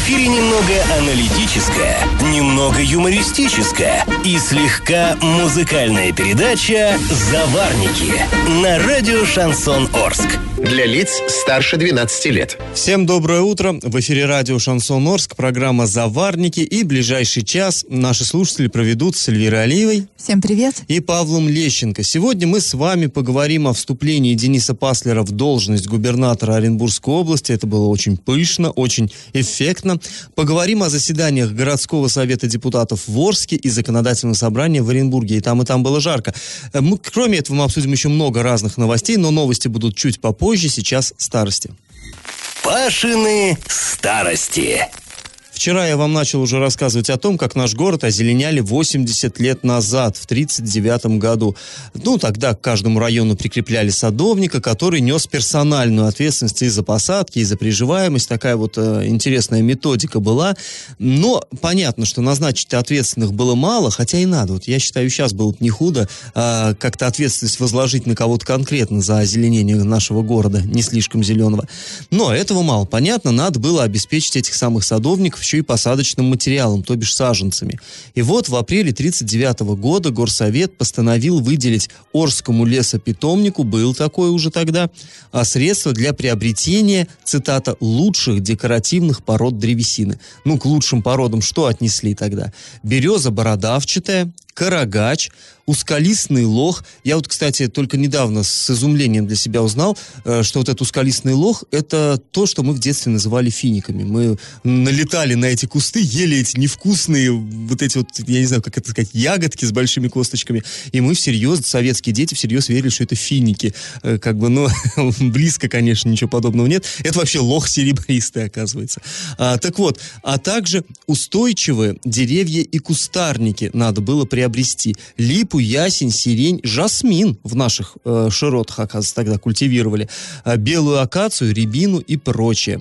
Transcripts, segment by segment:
эфире немного аналитическая, немного юмористическая и слегка музыкальная передача «Заварники» на радио «Шансон Орск». Для лиц старше 12 лет. Всем доброе утро. В эфире радио «Шансон Орск», программа «Заварники». И ближайший час наши слушатели проведут с Эльвирой Алиевой. Всем привет. И Павлом Лещенко. Сегодня мы с вами поговорим о вступлении Дениса Паслера в должность губернатора Оренбургской области. Это было очень пышно, очень эффектно. Поговорим о заседаниях городского совета депутатов в Орске и законодательного собрания в Оренбурге. И там, и там было жарко. Мы, кроме этого, мы обсудим еще много разных новостей, но новости будут чуть попозже позже, сейчас старости. Пашины старости. Вчера я вам начал уже рассказывать о том, как наш город озеленяли 80 лет назад, в 1939 году. Ну, тогда к каждому району прикрепляли садовника, который нес персональную ответственность и за посадки, и за приживаемость. Такая вот э, интересная методика была. Но понятно, что назначить ответственных было мало, хотя и надо. Вот я считаю, сейчас было бы не худо э, как-то ответственность возложить на кого-то конкретно за озеленение нашего города, не слишком зеленого. Но этого мало. Понятно, надо было обеспечить этих самых садовников еще и посадочным материалом, то бишь саженцами. И вот в апреле 1939 года Горсовет постановил выделить Орскому лесопитомнику, был такой уже тогда, а средства для приобретения, цитата, лучших декоративных пород древесины. Ну, к лучшим породам что отнесли тогда? Береза бородавчатая, карагач, ускалистный лох. Я вот, кстати, только недавно с изумлением для себя узнал, э, что вот этот ускалистный лох – это то, что мы в детстве называли финиками. Мы налетали на эти кусты, ели эти невкусные, вот эти вот, я не знаю, как это сказать, ягодки с большими косточками. И мы всерьез, советские дети всерьез верили, что это финики. Э, как бы, ну, близко, конечно, ничего подобного нет. Это вообще лох серебристый, оказывается. А, так вот, а также устойчивые деревья и кустарники надо было приобрести. Липу, ясень, сирень, жасмин в наших э, широтах, оказывается, тогда культивировали, э, белую акацию, рябину и прочее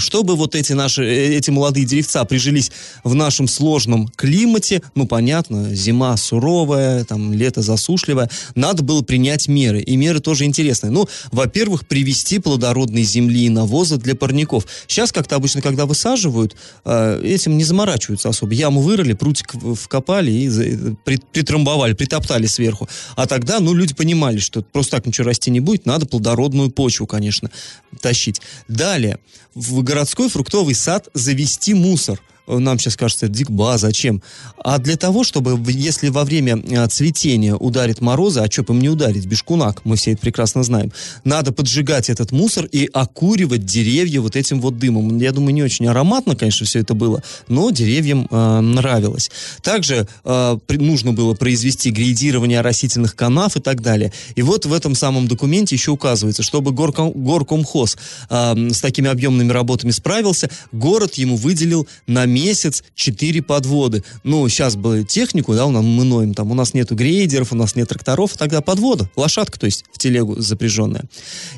чтобы вот эти наши, э, эти молодые деревца прижились в нашем сложном климате, ну, понятно, зима суровая, там, лето засушливое, надо было принять меры. И меры тоже интересные. Ну, во-первых, привести плодородные земли и навоза для парников. Сейчас как-то обычно, когда высаживают, э, этим не заморачиваются особо. Яму вырыли, прутик вкопали и притрамбовали, притоптали сверху. А тогда, ну, люди понимали, что просто так ничего расти не будет, надо плодородную почву, конечно, тащить. Далее, в городской фруктовый сад завести мусор – нам сейчас кажется, дикба, зачем? А для того, чтобы, если во время э, цветения ударит морозы, а что им не ударить, бешкунак, мы все это прекрасно знаем, надо поджигать этот мусор и окуривать деревья вот этим вот дымом. Я думаю, не очень ароматно, конечно, все это было, но деревьям э, нравилось. Также э, нужно было произвести грейдирование растительных канав и так далее. И вот в этом самом документе еще указывается, чтобы горком, горкомхоз э, с такими объемными работами справился, город ему выделил на месяц 4 подводы. Ну, сейчас бы технику, да, мы ноем, там у нас нету грейдеров, у нас нет тракторов, тогда подвода, лошадка, то есть в телегу запряженная.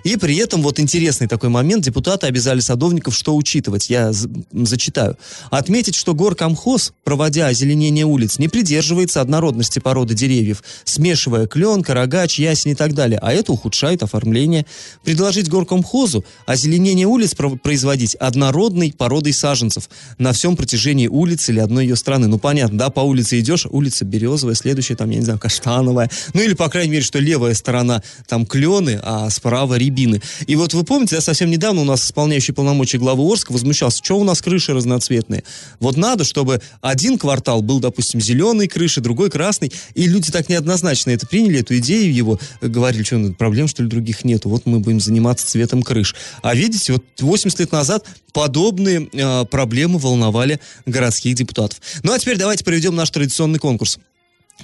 И при этом вот интересный такой момент, депутаты обязали садовников что учитывать, я зачитаю. Отметить, что горкомхоз, проводя озеленение улиц, не придерживается однородности породы деревьев, смешивая клен, карагач, ясень и так далее, а это ухудшает оформление. Предложить горкомхозу озеленение улиц производить однородной породой саженцев на всем протяжении улицы или одной ее стороны. Ну, понятно, да, по улице идешь, улица березовая, следующая, там, я не знаю, каштановая. Ну, или, по крайней мере, что левая сторона там клены, а справа рябины. И вот вы помните, да, совсем недавно у нас исполняющий полномочия главы Орска возмущался, что у нас крыши разноцветные. Вот надо, чтобы один квартал был, допустим, зеленый крыши, другой красный, и люди так неоднозначно это приняли, эту идею его, говорили, что ну, проблем, что ли, других нету, вот мы будем заниматься цветом крыш. А видите, вот 80 лет назад подобные э, проблемы волновали городских депутатов. Ну а теперь давайте проведем наш традиционный конкурс.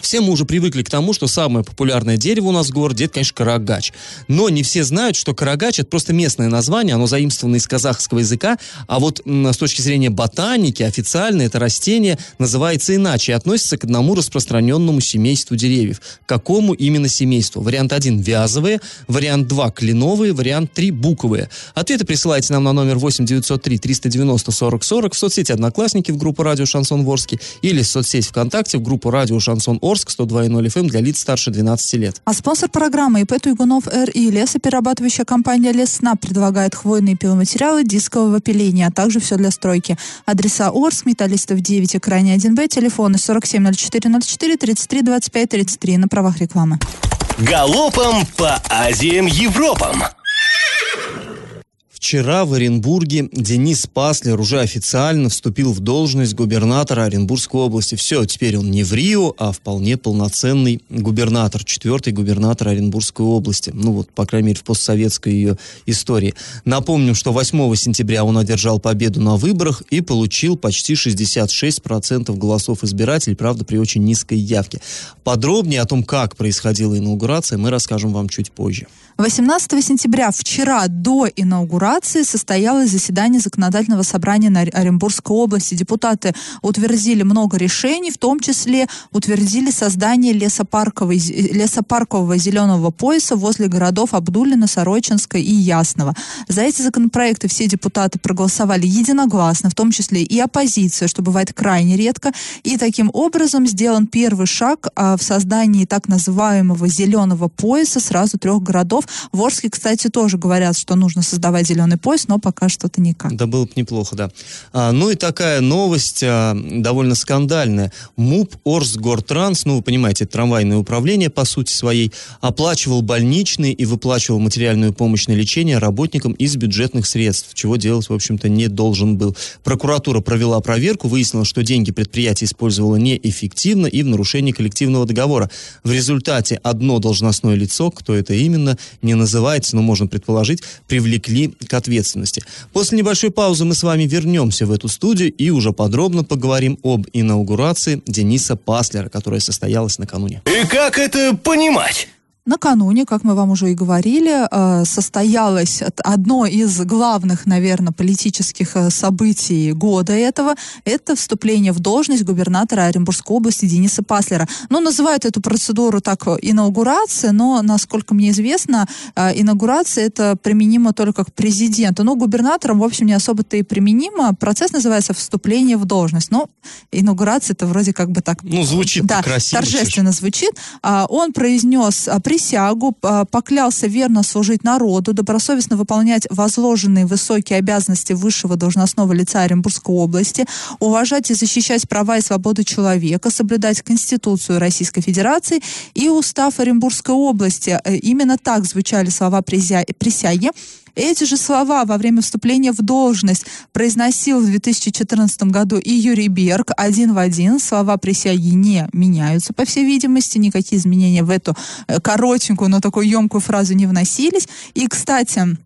Все мы уже привыкли к тому, что самое популярное дерево у нас в городе, это, конечно, карагач. Но не все знают, что карагач – это просто местное название, оно заимствовано из казахского языка, а вот с точки зрения ботаники, официально это растение называется иначе и относится к одному распространенному семейству деревьев. Какому именно семейству? Вариант 1 – вязовые, вариант 2 – кленовые, вариант 3 – буковые. Ответы присылайте нам на номер 8 903 390 40 40 в соцсети «Одноклассники» в группу «Радио Шансон Ворске» или в соцсети ВКонтакте в группу «Радио Шансон Орск, 102.0 FM для лиц старше 12 лет. А спонсор программы ИП Туйгунов РИ лесоперерабатывающая компания Лесна предлагает хвойные пиломатериалы дискового пиления, а также все для стройки. Адреса Орск, Металлистов 9 и Крайне 1Б, телефоны 470404 33 25 33 на правах рекламы. Галопом по Азиям Европам! Вчера в Оренбурге Денис Паслер уже официально вступил в должность губернатора Оренбургской области. Все, теперь он не в Рио, а вполне полноценный губернатор, четвертый губернатор Оренбургской области. Ну вот, по крайней мере, в постсоветской ее истории. Напомним, что 8 сентября он одержал победу на выборах и получил почти 66% голосов избирателей, правда, при очень низкой явке. Подробнее о том, как происходила инаугурация, мы расскажем вам чуть позже. 18 сентября, вчера до инаугурации, состоялось заседание законодательного собрания на Оренбургской области. Депутаты утвердили много решений, в том числе утвердили создание лесопарковой, лесопаркового зеленого пояса возле городов Абдулина, Сорочинска и Ясного. За эти законопроекты все депутаты проголосовали единогласно, в том числе и оппозиция, что бывает крайне редко. И таким образом сделан первый шаг а, в создании так называемого зеленого пояса сразу трех городов в Орске, кстати, тоже говорят, что нужно создавать зеленый пояс, но пока что-то никак. Да было бы неплохо, да. А, ну и такая новость а, довольно скандальная. МУП Орсгортранс, ну вы понимаете, трамвайное управление по сути своей, оплачивал больничные и выплачивал материальную помощь на лечение работникам из бюджетных средств, чего делать, в общем-то, не должен был. Прокуратура провела проверку, выяснила, что деньги предприятие использовало неэффективно и в нарушении коллективного договора. В результате одно должностное лицо, кто это именно, не называется, но можно предположить, привлекли к ответственности. После небольшой паузы мы с вами вернемся в эту студию и уже подробно поговорим об инаугурации Дениса Паслера, которая состоялась накануне. И как это понимать? Накануне, как мы вам уже и говорили, э, состоялось одно из главных, наверное, политических э, событий года этого. Это вступление в должность губернатора Оренбургской области Дениса Паслера. Ну, называют эту процедуру так инаугурация, но, насколько мне известно, э, инаугурация это применимо только к президенту. Ну, губернаторам, в общем, не особо-то и применимо. Процесс называется вступление в должность. Но инаугурация это вроде как бы так... Ну, звучит да, красиво. торжественно звучит. А, он произнес присягу, поклялся верно служить народу, добросовестно выполнять возложенные высокие обязанности высшего должностного лица Оренбургской области, уважать и защищать права и свободы человека, соблюдать Конституцию Российской Федерации и Устав Оренбургской области. Э, именно так звучали слова присяги. Эти же слова во время вступления в должность произносил в 2014 году и Юрий Берг один в один. Слова присяги не меняются, по всей видимости. Никакие изменения в эту э, коротенькую, но такую емкую фразу не вносились. И, кстати,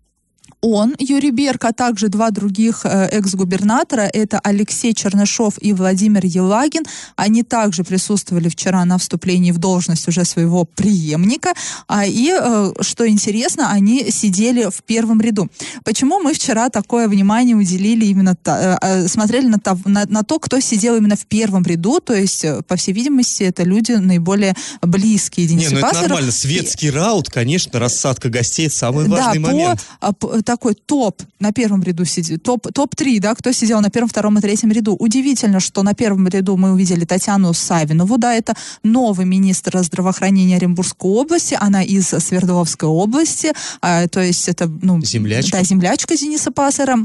он, Юрий Берг, а также два других э, экс-губернатора, это Алексей Чернышов и Владимир Елагин, они также присутствовали вчера на вступлении в должность уже своего преемника, а, и, э, что интересно, они сидели в первом ряду. Почему мы вчера такое внимание уделили именно, э, смотрели на, на, на то, кто сидел именно в первом ряду, то есть, по всей видимости, это люди наиболее близкие Денису Не, ну Пассеру. это нормально, светский и... раут, конечно, рассадка гостей, самый важный да, момент. По, по, такой топ на первом ряду сидит, топ, топ-3, да, кто сидел на первом, втором и третьем ряду. Удивительно, что на первом ряду мы увидели Татьяну Савинову, да, это новый министр здравоохранения Оренбургской области, она из Свердловской области, а, то есть это, ну, землячка. Да, землячка Дениса Пассера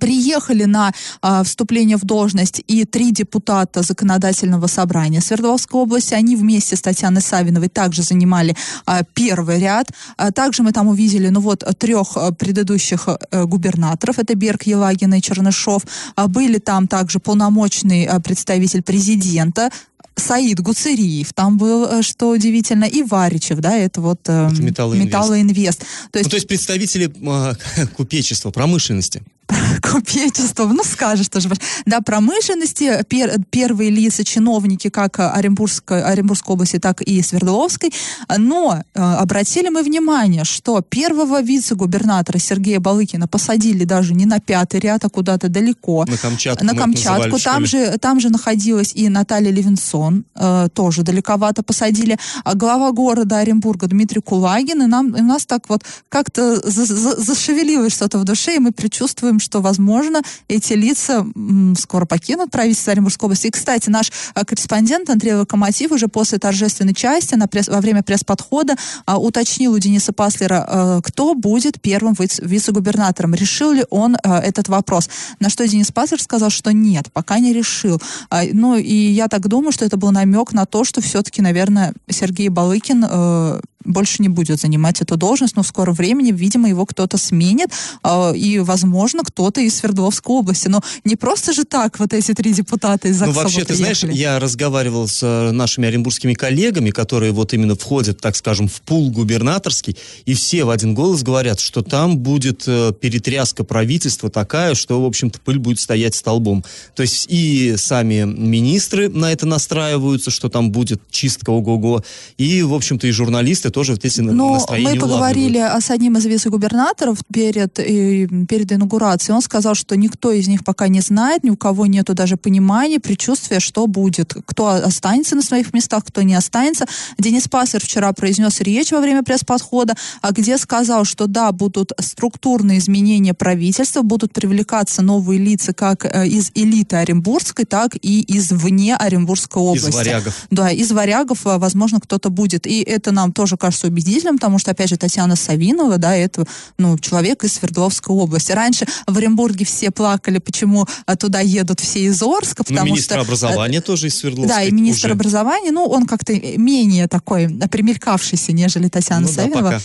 приехали на э, вступление в должность и три депутата законодательного собрания Свердловской области. Они вместе с Татьяной Савиновой также занимали э, первый ряд. А также мы там увидели, ну вот, трех предыдущих э, губернаторов. Это Берг, Елагин и Чернышов. А были там также полномочный э, представитель президента Саид Гуцериев там был, что удивительно, и Варичев, да, это вот э, металлоинвест. металлоинвест. То есть, ну, то есть представители э, купечества, промышленности. купечество, ну скажешь тоже. Да, промышленности, пер, первые лица, чиновники как Оренбургской, Оренбургской области, так и Свердловской. Но э, обратили мы внимание, что первого вице-губернатора Сергея Балыкина посадили даже не на пятый ряд, а куда-то далеко. На Камчатку. На Камчатку. Там, же, там же находилась и Наталья Левинсон, э, тоже далековато посадили. А глава города Оренбурга Дмитрий Кулагин, и, нам, и у нас так вот как-то за, за, зашевелилось что-то в душе, и мы предчувствуем, что, возможно, эти лица скоро покинут правительство Оренбургской области. И, кстати, наш а, корреспондент Андрей Локомотив уже после торжественной части на пресс, во время пресс-подхода а, уточнил у Дениса Паслера, а, кто будет первым вице- вице-губернатором. Решил ли он а, этот вопрос? На что Денис Паслер сказал, что нет, пока не решил. А, ну, и я так думаю, что это был намек на то, что все-таки, наверное, Сергей Балыкин э, больше не будет занимать эту должность, но в скором времени, видимо, его кто-то сменит, э, и, возможно, кто-то из Свердловской области. Но не просто же так вот эти три депутата из Ну, Заксоба вообще, ты знаешь, я разговаривал с э, нашими оренбургскими коллегами, которые вот именно входят, так скажем, в пул губернаторский, и все в один голос говорят, что там будет э, перетряска правительства такая, что, в общем-то, пыль будет стоять столбом. То есть и сами министры на это настраиваются, что там будет чистка ого-го, и, в общем-то, и журналисты тоже вот эти Но настроения мы поговорили с одним из вице-губернаторов перед, э, перед инаугурацией. Он сказал, что никто из них пока не знает, ни у кого нету даже понимания, предчувствия, что будет. Кто останется на своих местах, кто не останется. Денис Пассер вчера произнес речь во время пресс-подхода, а где сказал, что да, будут структурные изменения правительства, будут привлекаться новые лица как э, из элиты Оренбургской, так и из вне Оренбургской области. Из варягов. Да, из варягов, а, возможно, кто-то будет. И это нам тоже кажется убедительным, потому что, опять же, Татьяна Савинова, да, это, ну, человек из Свердловской области. Раньше в Оренбурге все плакали, почему а, туда едут все из Орска, Ну, потому министр что... образования тоже из Свердловской. Да, и министр уже. образования, ну, он как-то менее такой примелькавшийся, нежели Татьяна Ну да, Савинова. пока.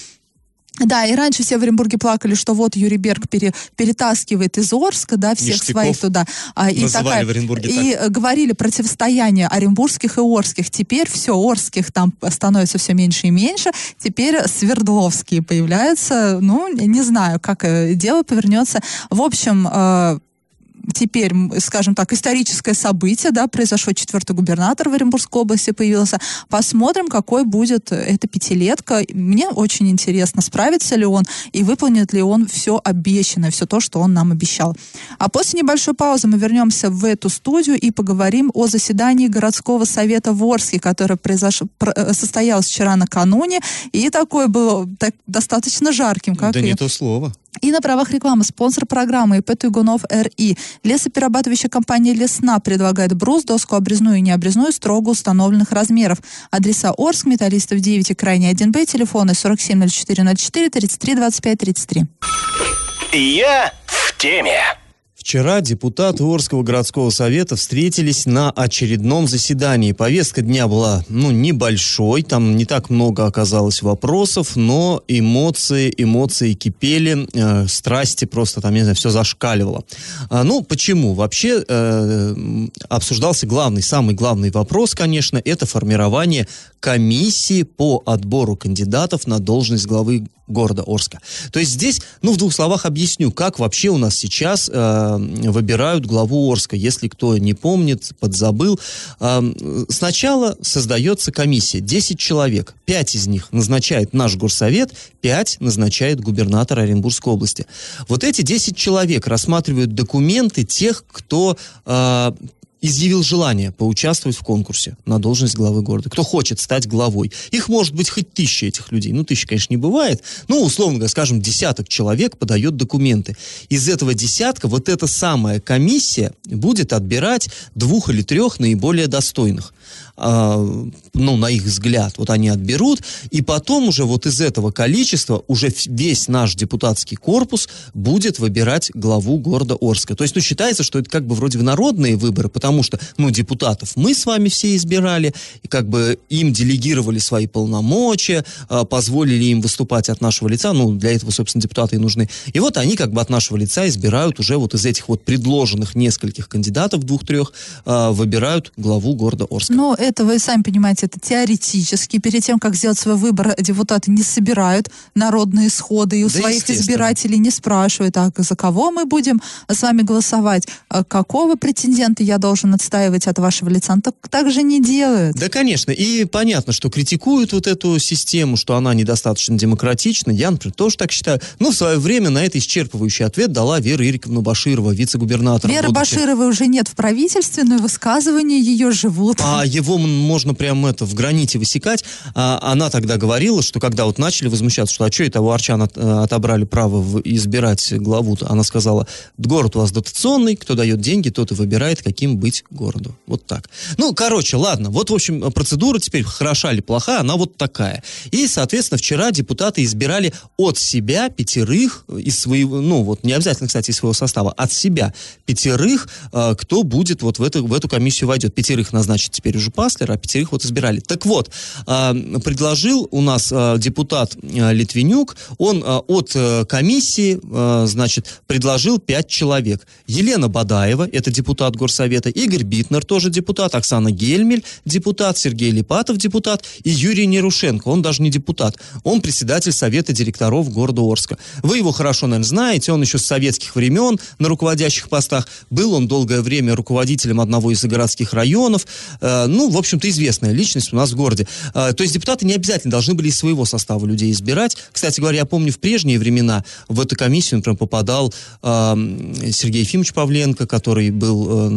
Да, и раньше все в Оренбурге плакали, что вот Юрий Берг пере- перетаскивает из Орска, да, всех Ништяков своих туда. А, и называли в Оренбурге и э, говорили противостояние оренбургских и орских. Теперь все, орских там становится все меньше и меньше. Теперь свердловские появляются. Ну, не знаю, как э, дело повернется. В общем, э, теперь, скажем так, историческое событие, да, произошло четвертый губернатор в Оренбургской области появился. Посмотрим, какой будет эта пятилетка. Мне очень интересно, справится ли он и выполнит ли он все обещанное, все то, что он нам обещал. А после небольшой паузы мы вернемся в эту студию и поговорим о заседании городского совета в Орске, которое произошло, про- э, состоялось вчера накануне, и такое было так, достаточно жарким, как Да и не то слово. И на правах рекламы спонсор программы ИП Туйгунов РИ. Лесоперерабатывающая компания «Лесна» предлагает брус, доску обрезную и необрезную строго установленных размеров. Адреса Орск, Металлистов 9 и Крайний 1Б, телефоны 470404 33 25 33. Я в теме. Вчера депутаты Орского городского совета встретились на очередном заседании. Повестка дня была, ну, небольшой, там не так много оказалось вопросов, но эмоции, эмоции кипели, э, страсти просто там, не знаю, все зашкаливало. А, ну, почему? Вообще э, обсуждался главный, самый главный вопрос, конечно, это формирование комиссии по отбору кандидатов на должность главы города Орска. То есть здесь, ну, в двух словах объясню, как вообще у нас сейчас э, выбирают главу Орска, если кто не помнит, подзабыл. Э, сначала создается комиссия, 10 человек, 5 из них назначает наш горсовет, 5 назначает губернатор Оренбургской области. Вот эти 10 человек рассматривают документы тех, кто э, изъявил желание поучаствовать в конкурсе на должность главы города. Кто хочет стать главой. Их может быть хоть тысяча этих людей. Ну, тысяча, конечно, не бывает. Ну, условно говоря, скажем, десяток человек подает документы. Из этого десятка вот эта самая комиссия будет отбирать двух или трех наиболее достойных. А, ну, на их взгляд, вот они отберут, и потом уже вот из этого количества уже весь наш депутатский корпус будет выбирать главу города Орска. То есть, ну, считается, что это как бы вроде бы народные выборы, потому что, ну, депутатов мы с вами все избирали, и как бы им делегировали свои полномочия, а, позволили им выступать от нашего лица, ну, для этого, собственно, депутаты и нужны. И вот они как бы от нашего лица избирают уже вот из этих вот предложенных нескольких кандидатов, двух-трех, а, выбирают главу города Орска. Но это, вы сами понимаете, это теоретически. Перед тем, как сделать свой выбор, депутаты не собирают народные сходы и у Да, своих избирателей не спрашивают, а за кого мы будем с вами голосовать, а какого претендента я должен должен отстаивать от вашего лица. Он так, так же не делает. Да, конечно. И понятно, что критикуют вот эту систему, что она недостаточно демократична. Я, например, тоже так считаю. Но в свое время на это исчерпывающий ответ дала Вера Ириковна Баширова, вице-губернатор. Веры Башировой уже нет в правительстве, но высказывания ее живут. А его можно прямо это в граните высекать. А, она тогда говорила, что когда вот начали возмущаться, что а что это у арчан от, э, отобрали право избирать главу, она сказала, город у вас дотационный, кто дает деньги, тот и выбирает, каким быть городу. Вот так. Ну, короче, ладно. Вот, в общем, процедура теперь хороша или плоха, она вот такая. И, соответственно, вчера депутаты избирали от себя пятерых из своего, ну, вот не обязательно, кстати, из своего состава, от себя пятерых, э, кто будет вот в эту, в эту комиссию войдет. Пятерых назначит теперь уже Паслер, а пятерых вот избирали. Так вот, э, предложил у нас э, депутат Литвинюк, он от комиссии, значит, предложил пять человек. Елена Бадаева, это депутат Горсовета, Игорь Битнер, тоже депутат, Оксана Гельмель, депутат, Сергей Липатов, депутат, и Юрий Нерушенко, он даже не депутат, он председатель Совета директоров города Орска. Вы его хорошо, наверное, знаете, он еще с советских времен на руководящих постах, был он долгое время руководителем одного из городских районов, э, ну, в общем-то, известная личность у нас в городе. Э, то есть депутаты не обязательно должны были из своего состава людей избирать. Кстати говоря, я помню, в прежние времена в эту комиссию, например, попадал э, Сергей Ефимович Павленко, который был э,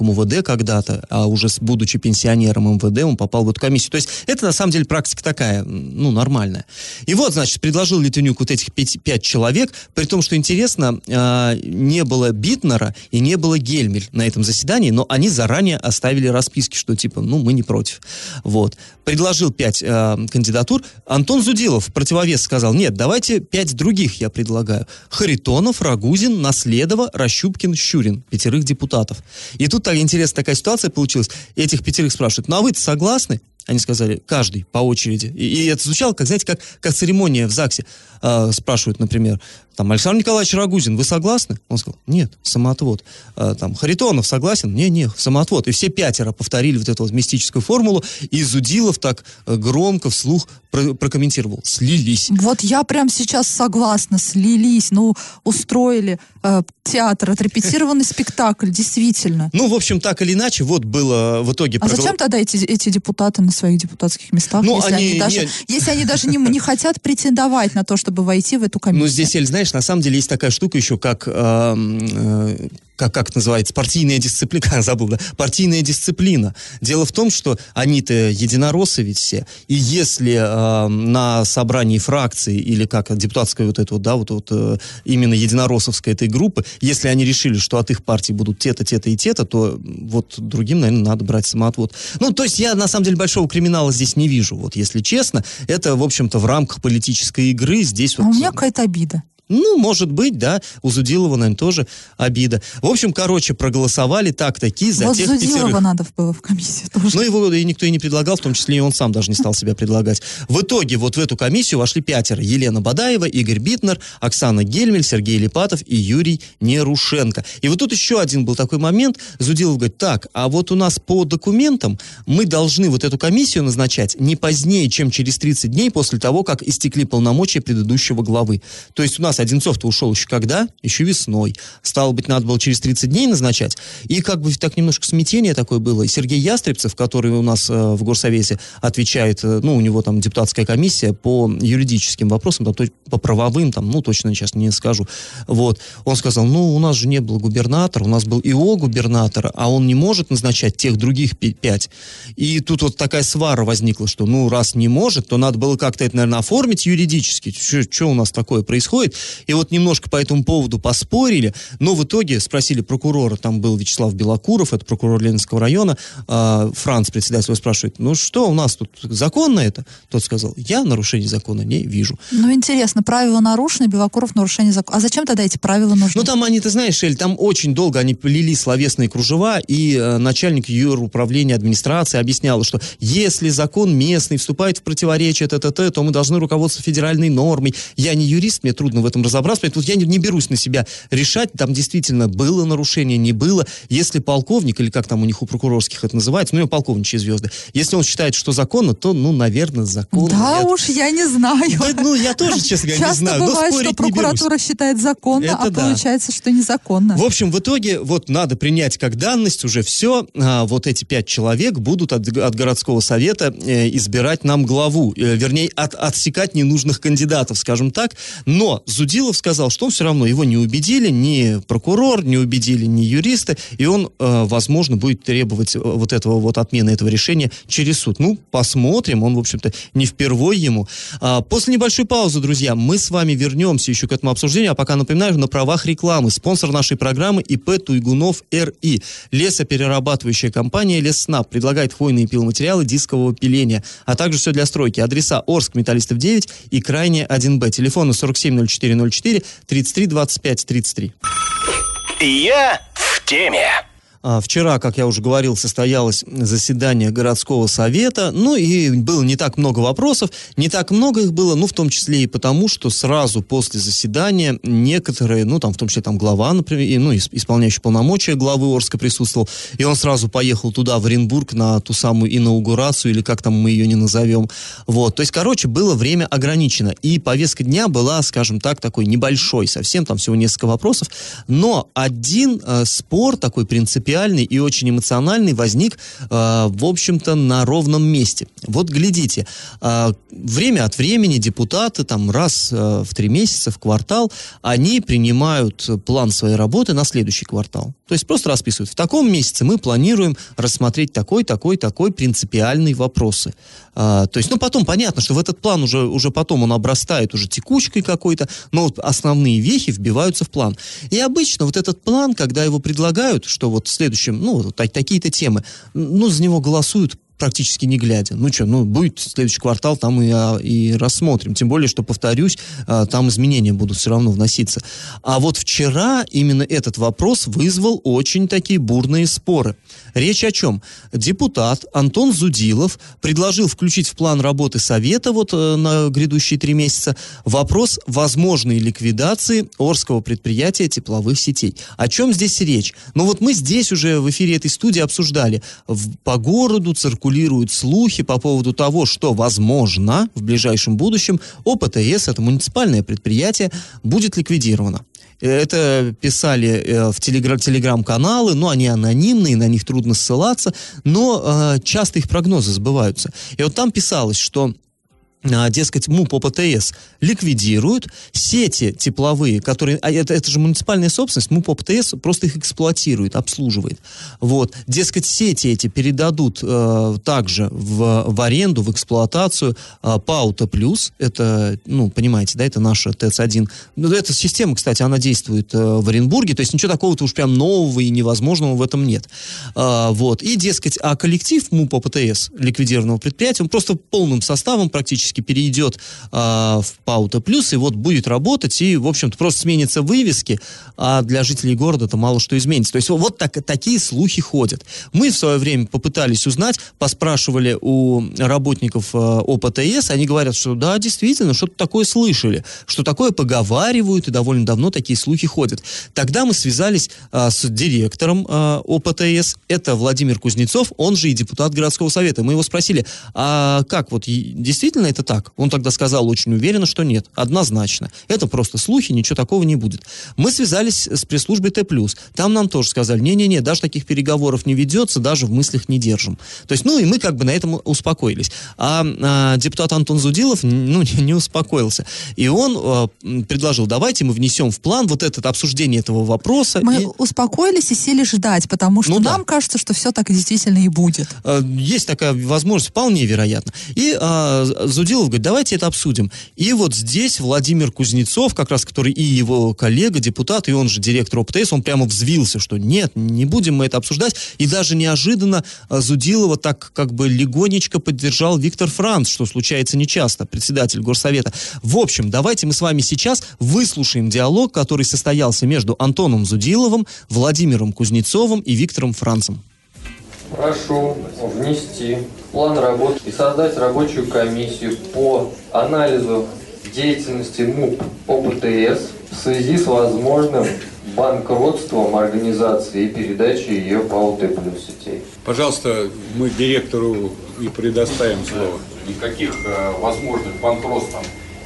начальником УВД когда-то, а уже будучи пенсионером МВД, он попал в эту комиссию. То есть это, на самом деле, практика такая, ну, нормальная. И вот, значит, предложил Литвинюк вот этих пять, пять человек, при том, что интересно, э, не было Битнера и не было Гельмель на этом заседании, но они заранее оставили расписки, что типа, ну, мы не против. Вот. Предложил пять э, кандидатур. Антон Зудилов в противовес сказал, нет, давайте пять других я предлагаю. Харитонов, Рагузин, Наследова, Рощупкин, Щурин. Пятерых депутатов. И тут так интересная такая ситуация получилась. Этих пятерых спрашивают, ну а вы согласны? Они сказали, каждый по очереди. И, и это звучало, как, знаете, как, как церемония в ЗАГСе. Э, спрашивают, например, там, Александр Николаевич Рагузин, вы согласны? Он сказал, нет, самоотвод. А, там, Харитонов согласен? Не, не, самоотвод. И все пятеро повторили вот эту вот мистическую формулу, и Зудилов так э, громко вслух про прокомментировал. Слились. Вот я прям сейчас согласна, слились. Ну, устроили э, театр, отрепетированный спектакль, действительно. Ну, в общем, так или иначе, вот было в итоге... А зачем тогда эти, эти депутаты на своих депутатских местах, ну, если, они, они даже, не... если они даже не, не хотят претендовать на то, чтобы войти в эту комиссию? Ну, здесь, Эль, знаешь, на самом деле есть такая штука еще, как э, э, как, как это называется, партийная дисциплина, забыл, да, партийная дисциплина. Дело в том, что они-то единороссы ведь все, и если э, на собрании фракции или как депутатская вот эта вот, да, вот, вот э, именно единороссовская этой группы, если они решили, что от их партии будут те-то, те-то и те-то, то вот другим, наверное, надо брать самоотвод. Ну, то есть я, на самом деле, большого криминала здесь не вижу, вот, если честно. Это, в общем-то, в рамках политической игры здесь а вот... у меня какая-то обида. Ну, может быть, да. У Зудилова, наверное, тоже обида. В общем, короче, проголосовали так такие за вот тех Зудилова пятерых. надо было в комиссию тоже. Ну, его и никто и не предлагал, в том числе и он сам даже не стал себя предлагать. В итоге вот в эту комиссию вошли пятеро. Елена Бадаева, Игорь Битнер, Оксана Гельмель, Сергей Липатов и Юрий Нерушенко. И вот тут еще один был такой момент. Зудилов говорит, так, а вот у нас по документам мы должны вот эту комиссию назначать не позднее, чем через 30 дней после того, как истекли полномочия предыдущего главы. То есть у нас Одинцов-то ушел еще когда? Еще весной. Стало быть, надо было через 30 дней назначать. И как бы так немножко смятение такое было. И Сергей Ястребцев, который у нас э, в Горсовете отвечает, э, ну, у него там депутатская комиссия по юридическим вопросам, там, по правовым, там, ну, точно сейчас не скажу. Вот. Он сказал, ну, у нас же не было губернатора, у нас был ИО губернатора, а он не может назначать тех других пять. И тут вот такая свара возникла, что, ну, раз не может, то надо было как-то это, наверное, оформить юридически. Что у нас такое происходит? И вот немножко по этому поводу поспорили, но в итоге спросили прокурора, там был Вячеслав Белокуров, это прокурор Ленинского района, э, Франц, председатель, его спрашивает, ну что у нас тут, законно это? Тот сказал, я нарушений закона не вижу. Ну, интересно, правила нарушены, Белокуров нарушение закона. А зачем тогда эти правила нужны? Ну, там они, ты знаешь, Эль, там очень долго они плели словесные кружева, и э, начальник юруправления администрации объяснял, что если закон местный вступает в противоречие т, -т, -т то мы должны руководствоваться федеральной нормой. Я не юрист, мне трудно в этом разобраться, поэтому я не, не берусь на себя решать, там действительно было нарушение, не было. Если полковник, или как там у них у прокурорских это называется, ну, и полковничьи звезды, если он считает, что законно, то, ну, наверное, законно. Да я... уж, я не знаю. Да, ну, я тоже, честно говоря, Часто не знаю. бывает, но что прокуратура считает законно, Это а да. получается, что незаконно. В общем, в итоге вот надо принять как данность уже все. А, вот эти пять человек будут от, от городского совета э, избирать нам главу. Э, вернее, от, отсекать ненужных кандидатов, скажем так. Но Зудилов сказал, что он все равно его не убедили, ни прокурор, не убедили ни юристы, и он, э, возможно, будет требовать э, вот этого вот отмены этого решения через суд. Ну, посмотрим. Он, в общем-то, не впервой ему. А, после небольшой паузы, друзья, мы с вами вернемся еще к этому обсуждению, а пока напоминаю, на правах рекламы. Спонсор нашей программы ИП Туйгунов РИ. Лесоперерабатывающая компания Леснаб предлагает хвойные пиломатериалы дискового пиления, а также все для стройки. Адреса Орск, Металлистов 9 и Крайне 1Б. Телефоны 470404 33 25 33. Я в теме. А, Вчера, как я уже говорил, состоялось заседание городского совета, ну и было не так много вопросов, не так много их было, ну в том числе и потому, что сразу после заседания некоторые, ну там в том числе там глава, например, и, ну ис- исполняющий полномочия главы Орска присутствовал, и он сразу поехал туда, в Оренбург, на ту самую инаугурацию, или как там мы ее не назовем. Вот, то есть, короче, было время ограничено, и повестка дня была, скажем так, такой небольшой, совсем там всего несколько вопросов, но один э, спор такой принципиальный и очень эмоциональный возник, э, в общем-то, на ровном месте. Вот глядите, э, время от времени депутаты там раз э, в три месяца, в квартал, они принимают план своей работы на следующий квартал. То есть просто расписывают. В таком месяце мы планируем рассмотреть такой, такой, такой принципиальные вопросы. А, то есть, ну, потом понятно, что в этот план уже, уже потом он обрастает уже текучкой какой-то, но вот основные вехи вбиваются в план. И обычно вот этот план, когда его предлагают, что вот в следующем, ну, вот так- такие-то темы, ну, за него голосуют практически не глядя. Ну что, ну будет следующий квартал, там и, а, и рассмотрим. Тем более, что, повторюсь, а, там изменения будут все равно вноситься. А вот вчера именно этот вопрос вызвал очень такие бурные споры. Речь о чем? Депутат Антон Зудилов предложил включить в план работы Совета вот э, на грядущие три месяца вопрос возможной ликвидации Орского предприятия тепловых сетей. О чем здесь речь? Ну вот мы здесь уже в эфире этой студии обсуждали. В- по городу циркулируют слухи по поводу того, что, возможно, в ближайшем будущем ОПТС, это муниципальное предприятие, будет ликвидировано. Это писали э, в телегра- телеграм-каналы, но они анонимные, на них трудно ссылаться, но э, часто их прогнозы сбываются. И вот там писалось, что дескать, МУП ОПТС ликвидируют, сети тепловые, которые, а это, это же муниципальная собственность, МУП ОПТС просто их эксплуатирует, обслуживает. Вот, дескать, сети эти передадут э, также в, в аренду, в эксплуатацию э, Паута Плюс, это, ну, понимаете, да, это наша ТЭЦ-1. Ну, эта система, кстати, она действует э, в Оренбурге, то есть ничего такого-то уж прям нового и невозможного в этом нет. А, вот, и, дескать, а коллектив МУП ОПТС, ликвидированного предприятия, он просто полным составом практически перейдет а, в Паута Плюс и вот будет работать, и, в общем-то, просто сменятся вывески, а для жителей города это мало что изменится. То есть вот так, такие слухи ходят. Мы в свое время попытались узнать, поспрашивали у работников а, ОПТС, они говорят, что да, действительно, что-то такое слышали, что такое поговаривают, и довольно давно такие слухи ходят. Тогда мы связались а, с директором а, ОПТС, это Владимир Кузнецов, он же и депутат городского совета. Мы его спросили, а как, вот действительно это так? Он тогда сказал очень уверенно, что нет, однозначно. Это просто слухи, ничего такого не будет. Мы связались с пресс-службой Т+. Там нам тоже сказали, не-не-не, даже таких переговоров не ведется, даже в мыслях не держим. То есть, ну и мы как бы на этом успокоились. А, а, депутат Антон Зудилов, ну, не, не успокоился. И он а, предложил, давайте мы внесем в план вот это обсуждение этого вопроса. Мы и- успокоились и сели ждать, потому что Ну да. нам кажется, что все так действительно и будет. Э, Есть такая возможность, вполне вероятно. И а, Зудилов говорит, давайте это обсудим. И вот здесь Владимир Кузнецов, как раз который и его коллега, депутат, и он же директор ОПТС, он прямо взвился, что нет, не будем мы это обсуждать. И даже неожиданно а, Зудилова так как бы легонечко поддержал Виктор Франц, что случается нечасто, председатель горсовета. В общем, давайте мы с вами сейчас выслушаем диалог, который состоялся между Антоном Зудиловым, Владимиром Кузнецовым и Виктором Францем. Прошу внести в план работы и создать рабочую комиссию по анализу деятельности МУП ОПТС в связи с возможным банкротством организации и передачей ее по УТ плюс сетей. Пожалуйста, мы директору и предоставим слово. Никаких э, возможных банкротств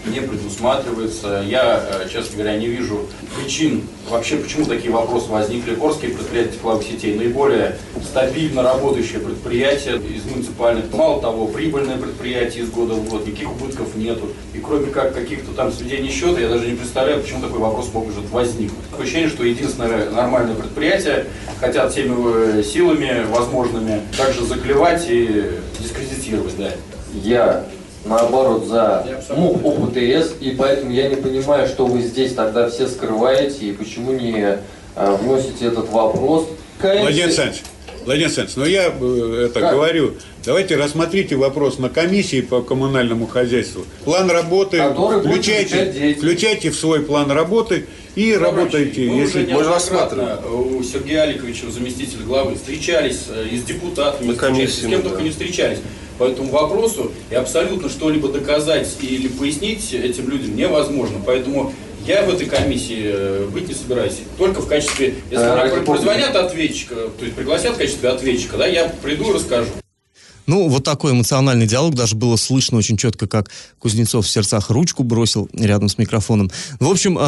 не предусматривается. Я, э, честно говоря, не вижу причин вообще, почему такие вопросы возникли. Орские предприятия тепловых сетей наиболее стабильно работающее предприятие из муниципальных. Мало того, прибыльное предприятие из года в год, никаких убытков нету. И кроме как каких-то там сведений счета, я даже не представляю, почему такой вопрос может возникнуть. Ощущение, что единственное нормальное предприятие хотят всеми э, силами возможными также заклевать и дискредитировать. Да. Я наоборот за МУП ОПТС, и поэтому я не понимаю, что вы здесь тогда все скрываете и почему не э, вносите этот вопрос. Владимир Александрович, Владимир Александрович, ну я э, это как? говорю, давайте рассмотрите вопрос на комиссии по коммунальному хозяйству. План работы включайте, включайте в свой план работы и Товарищи, работайте. Мы если уже рассматриваем. У Сергея Аликовича, заместителя главы, встречались э, и с депутатами, с кем только не встречались по этому вопросу, и абсолютно что-либо доказать или пояснить этим людям невозможно. Поэтому я в этой комиссии э, быть не собираюсь. Только в качестве, если а, позвонят ответчика, то есть пригласят в качестве ответчика, да, я приду и расскажу. Ну, вот такой эмоциональный диалог, даже было слышно очень четко, как Кузнецов в сердцах ручку бросил рядом с микрофоном. В общем, э,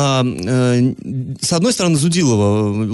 э, с одной стороны, Зудилова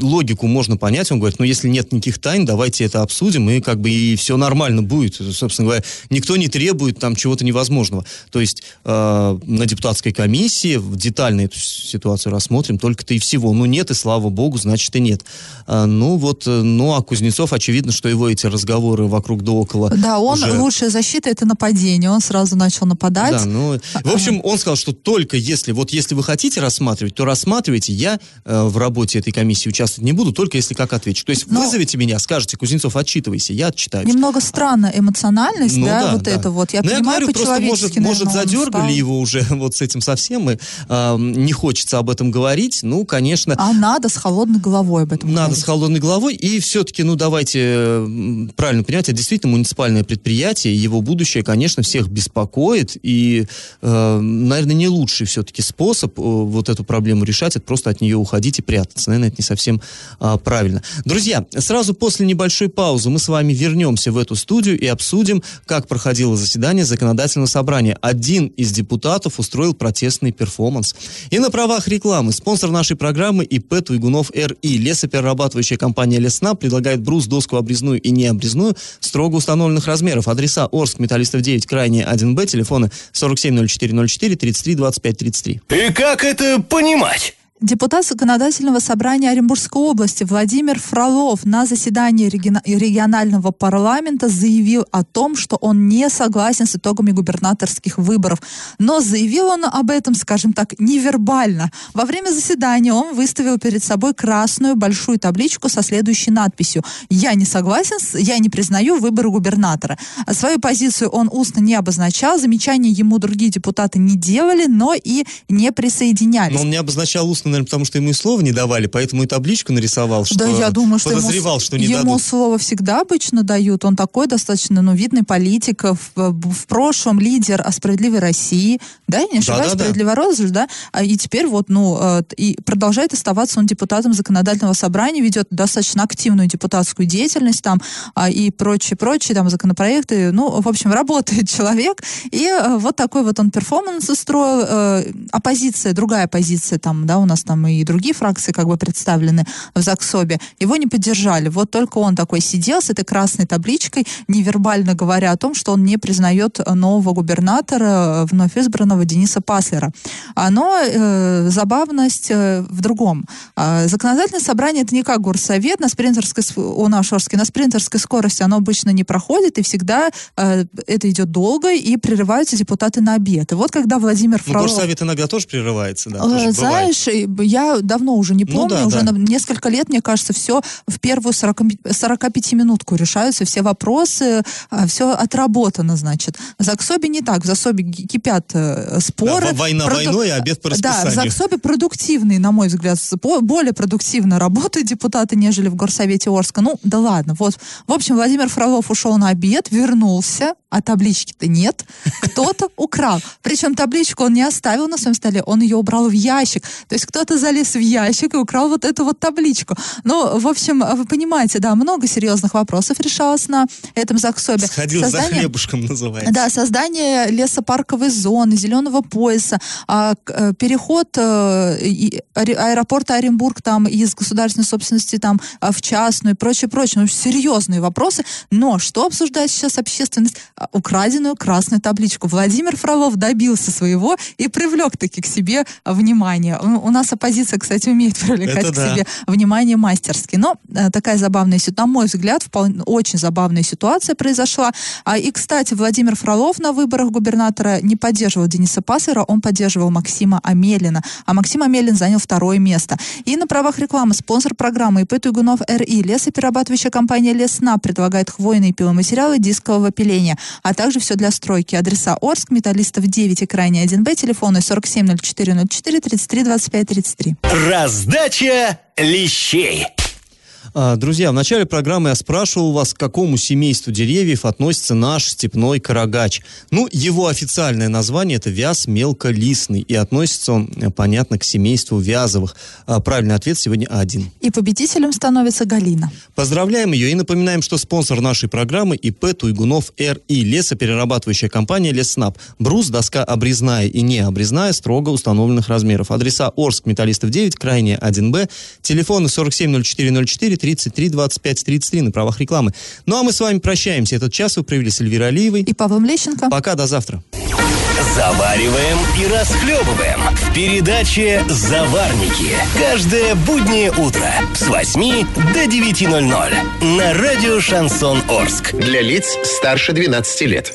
логику можно понять, он говорит, ну, если нет никаких тайн, давайте это обсудим, и как бы и все нормально будет. Собственно говоря, никто не требует там чего-то невозможного. То есть э, на депутатской комиссии детально эту ситуацию рассмотрим, только-то и всего. Ну, нет, и слава богу, значит, и нет. А, ну, вот, э, ну, а Кузнецов, очевидно, что его эти разговоры вокруг до около. Да, он уже... лучшая защита это нападение. Он сразу начал нападать. Да, ну, в общем, он сказал, что только если, вот если вы хотите рассматривать, то рассматривайте. Я э, в работе этой комиссии участвовать не буду, только если как ответчик. То есть Но... вызовите меня, скажете, Кузнецов, отчитывайся, я отчитаюсь. Немного странно эмоциональность, ну, да, да, вот да. это вот. Я Но понимаю, я говорю, просто может, может задергали его уже вот с этим совсем, и э, не хочется об этом говорить. Ну, конечно. А надо с холодной головой об этом Надо говорить. с холодной головой, и все-таки, ну, давайте правильно понимать, это действительно муниципальное предприятие, его будущее, конечно, всех беспокоит, и, э, наверное, не лучший все-таки способ э, вот эту проблему решать, это просто от нее уходить и прятаться. Наверное, это не совсем э, правильно. Друзья, сразу после небольшой паузы мы с вами вернемся в эту студию и обсудим, как проходило заседание законодательного собрания. Один из депутатов устроил протестный перформанс. И на правах рекламы спонсор нашей программы ИП Туйгунов РИ. Лесоперерабатывающая компания Лесна предлагает брус, доску обрезную и необрезную строго установленных размеров. Адреса Орск, Металлистов 9, крайне 1Б, телефоны 470404 33 25 33. И как это понимать? Депутат Законодательного собрания Оренбургской области Владимир Фролов на заседании регионального парламента заявил о том, что он не согласен с итогами губернаторских выборов. Но заявил он об этом, скажем так, невербально. Во время заседания он выставил перед собой красную большую табличку со следующей надписью «Я не согласен, я не признаю выборы губернатора». Свою позицию он устно не обозначал, замечания ему другие депутаты не делали, но и не присоединялись. Но он не обозначал устно наверное, потому что ему и слова не давали, поэтому и табличку нарисовал, что да, я думаю, что подозревал, ему, что не ему дадут. слово всегда обычно дают. Он такой достаточно ну, видный политик, в, в прошлом лидер о справедливой России, да, я не ошибаюсь, да, да, справедливый да. розыгрыш, да, а, и теперь вот, ну, э, и продолжает оставаться он депутатом законодательного собрания, ведет достаточно активную депутатскую деятельность там а, и прочие, прочие там законопроекты, ну, в общем, работает человек, и э, вот такой вот он перформанс устроил, э, оппозиция, другая оппозиция там, да, у нас там и другие фракции как бы представлены в ЗАГСОБе, его не поддержали. Вот только он такой сидел с этой красной табличкой, невербально говоря о том, что он не признает нового губернатора, вновь избранного Дениса Паслера. Но э, забавность э, в другом. Э, законодательное собрание это не как горсовет на спринтерской, у нас Шорске, на спринтерской скорости оно обычно не проходит, и всегда э, это идет долго, и прерываются депутаты на обед. И вот когда Владимир ну, Фролов... Ну, горсовет иногда тоже прерывается, да, тоже Знаешь, я давно уже не помню, ну, да, уже да. на несколько лет, мне кажется, все в первую 40, 45 минутку решаются, все вопросы, а, все отработано, значит. В Заксобе не так, в Заксобе кипят э, споры. Да, война Проду... войной, а обед по расписанию. Да, в Заксобе продуктивный, на мой взгляд, более продуктивно работают депутаты, нежели в Горсовете Орска. Ну, да ладно, вот. В общем, Владимир Фролов ушел на обед, вернулся, а таблички-то нет. Кто-то украл. Причем табличку он не оставил на своем столе, он ее убрал в ящик. То есть кто-то залез в ящик и украл вот эту вот табличку. Ну, в общем, вы понимаете, да, много серьезных вопросов решалось на этом ЗАГСОБе. Сходил создание, за хлебушком, называется. Да, создание лесопарковой зоны, зеленого пояса, а, э, переход а, аэропорта Оренбург там из государственной собственности там а, в частную и прочее, прочее. Ну, серьезные вопросы. Но что обсуждает сейчас общественность? Украденную красную табличку. Владимир Фролов добился своего и привлек таки к себе внимание. У нас оппозиция, кстати, умеет привлекать Это к да. себе внимание мастерски. Но э, такая забавная ситуация, на мой взгляд, вполне, очень забавная ситуация произошла. А, и, кстати, Владимир Фролов на выборах губернатора не поддерживал Дениса Пассера, он поддерживал Максима Амелина. А Максим Амелин занял второе место. И на правах рекламы спонсор программы ИП Туйгунов РИ лесоперерабатывающая компания Лесна предлагает хвойные пиломатериалы дискового пиления, а также все для стройки. Адреса Орск, Металлистов 9 и крайне 1Б, телефоны 470404 33 25 33. Раздача лещей. А, друзья, в начале программы я спрашивал вас, к какому семейству деревьев относится наш степной карагач. Ну, его официальное название это вяз мелколистный, и относится он, э, понятно, к семейству вязовых. А, правильный ответ сегодня один. И победителем становится Галина. Поздравляем ее и напоминаем, что спонсор нашей программы ИП Туйгунов РИ, лесоперерабатывающая компания Леснаб. Брус, доска обрезная и не обрезная, строго установленных размеров. Адреса Орск, Металлистов 9, крайне 1Б, телефоны 470404 33 25 33 на правах рекламы. Ну а мы с вами прощаемся. Этот час вы провели с Эльвирой Алиевой. И Павлом Лещенко. Пока, до завтра. Завариваем и расхлебываем в передаче «Заварники». Каждое буднее утро с 8 до 9.00 на радио «Шансон Орск». Для лиц старше 12 лет.